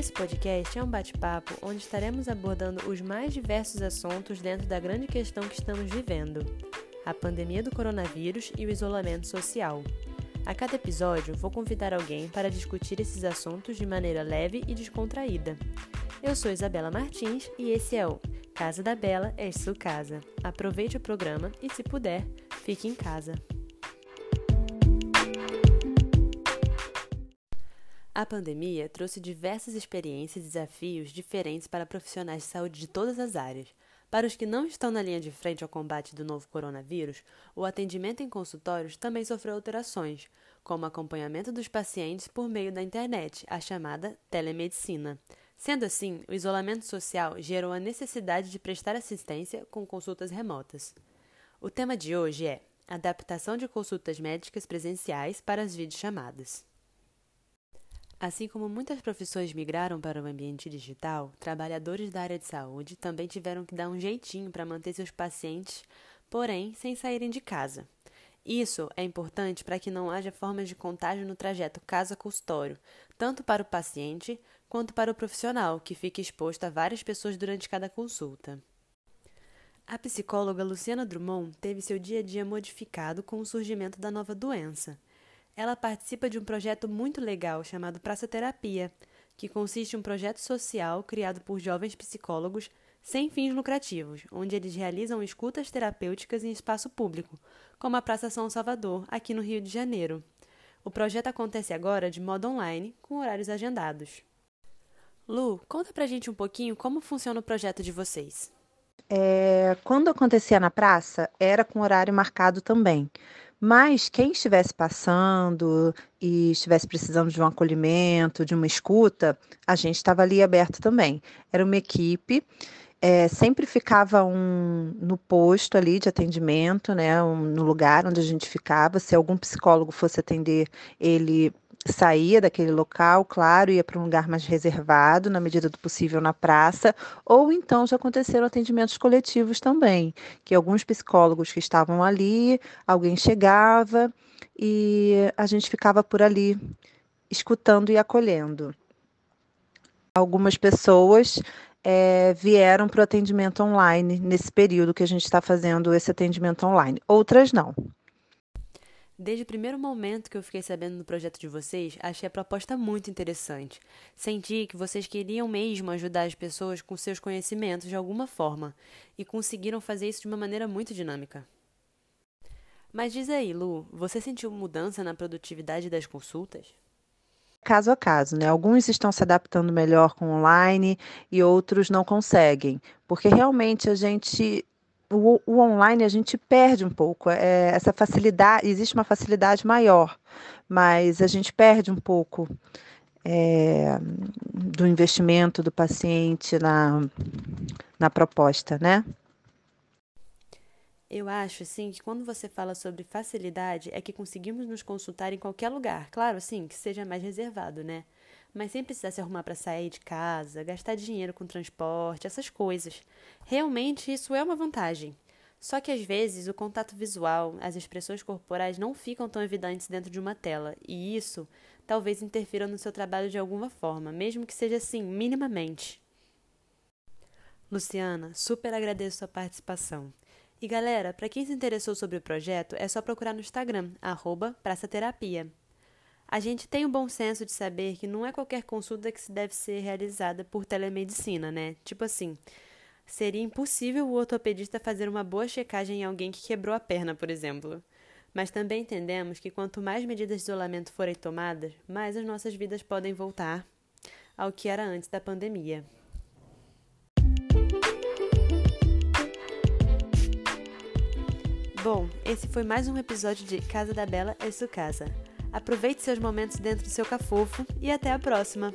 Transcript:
Esse podcast é um bate-papo onde estaremos abordando os mais diversos assuntos dentro da grande questão que estamos vivendo: a pandemia do coronavírus e o isolamento social. A cada episódio, vou convidar alguém para discutir esses assuntos de maneira leve e descontraída. Eu sou Isabela Martins e esse é o Casa da Bela é sua casa. Aproveite o programa e, se puder, fique em casa. A pandemia trouxe diversas experiências e desafios diferentes para profissionais de saúde de todas as áreas. Para os que não estão na linha de frente ao combate do novo coronavírus, o atendimento em consultórios também sofreu alterações, como acompanhamento dos pacientes por meio da internet, a chamada telemedicina. Sendo assim, o isolamento social gerou a necessidade de prestar assistência com consultas remotas. O tema de hoje é adaptação de consultas médicas presenciais para as videochamadas. Assim como muitas profissões migraram para o ambiente digital, trabalhadores da área de saúde também tiveram que dar um jeitinho para manter seus pacientes, porém sem saírem de casa. Isso é importante para que não haja formas de contágio no trajeto casa-consultório, tanto para o paciente quanto para o profissional, que fica exposto a várias pessoas durante cada consulta. A psicóloga Luciana Drummond teve seu dia a dia modificado com o surgimento da nova doença. Ela participa de um projeto muito legal chamado Praça Terapia, que consiste em um projeto social criado por jovens psicólogos sem fins lucrativos, onde eles realizam escutas terapêuticas em espaço público, como a Praça São Salvador, aqui no Rio de Janeiro. O projeto acontece agora de modo online, com horários agendados. Lu, conta pra gente um pouquinho como funciona o projeto de vocês. É, quando acontecia na praça, era com horário marcado também. Mas quem estivesse passando e estivesse precisando de um acolhimento, de uma escuta, a gente estava ali aberto também. Era uma equipe, é, sempre ficava um no posto ali de atendimento, né, um, no lugar onde a gente ficava. Se algum psicólogo fosse atender, ele saía daquele local, claro, ia para um lugar mais reservado, na medida do possível na praça, ou então já aconteceram atendimentos coletivos também, que alguns psicólogos que estavam ali, alguém chegava e a gente ficava por ali escutando e acolhendo. Algumas pessoas é, vieram para o atendimento online nesse período que a gente está fazendo esse atendimento online, outras não. Desde o primeiro momento que eu fiquei sabendo do projeto de vocês, achei a proposta muito interessante. Senti que vocês queriam mesmo ajudar as pessoas com seus conhecimentos de alguma forma e conseguiram fazer isso de uma maneira muito dinâmica. Mas diz aí, Lu, você sentiu mudança na produtividade das consultas? Caso a caso, né? Alguns estão se adaptando melhor com online e outros não conseguem, porque realmente a gente o, o, online a gente perde um pouco. É, essa facilidade, existe uma facilidade maior, mas a gente perde um pouco é, do investimento do paciente na, na proposta, né? Eu acho, sim, que quando você fala sobre facilidade, é que conseguimos nos consultar em qualquer lugar. Claro, sim, que seja mais reservado, né? Mas sem precisar se arrumar para sair de casa, gastar dinheiro com transporte, essas coisas. Realmente isso é uma vantagem. Só que às vezes o contato visual, as expressões corporais não ficam tão evidentes dentro de uma tela, e isso talvez interfira no seu trabalho de alguma forma, mesmo que seja assim, minimamente. Luciana, super agradeço sua participação. E galera, para quem se interessou sobre o projeto, é só procurar no Instagram, arroba Praça Terapia. A gente tem o bom senso de saber que não é qualquer consulta que se deve ser realizada por telemedicina, né? Tipo assim, seria impossível o ortopedista fazer uma boa checagem em alguém que quebrou a perna, por exemplo. Mas também entendemos que quanto mais medidas de isolamento forem tomadas, mais as nossas vidas podem voltar ao que era antes da pandemia. Bom, esse foi mais um episódio de Casa da Bela é sua casa. Aproveite seus momentos dentro do seu cafofo e até a próxima!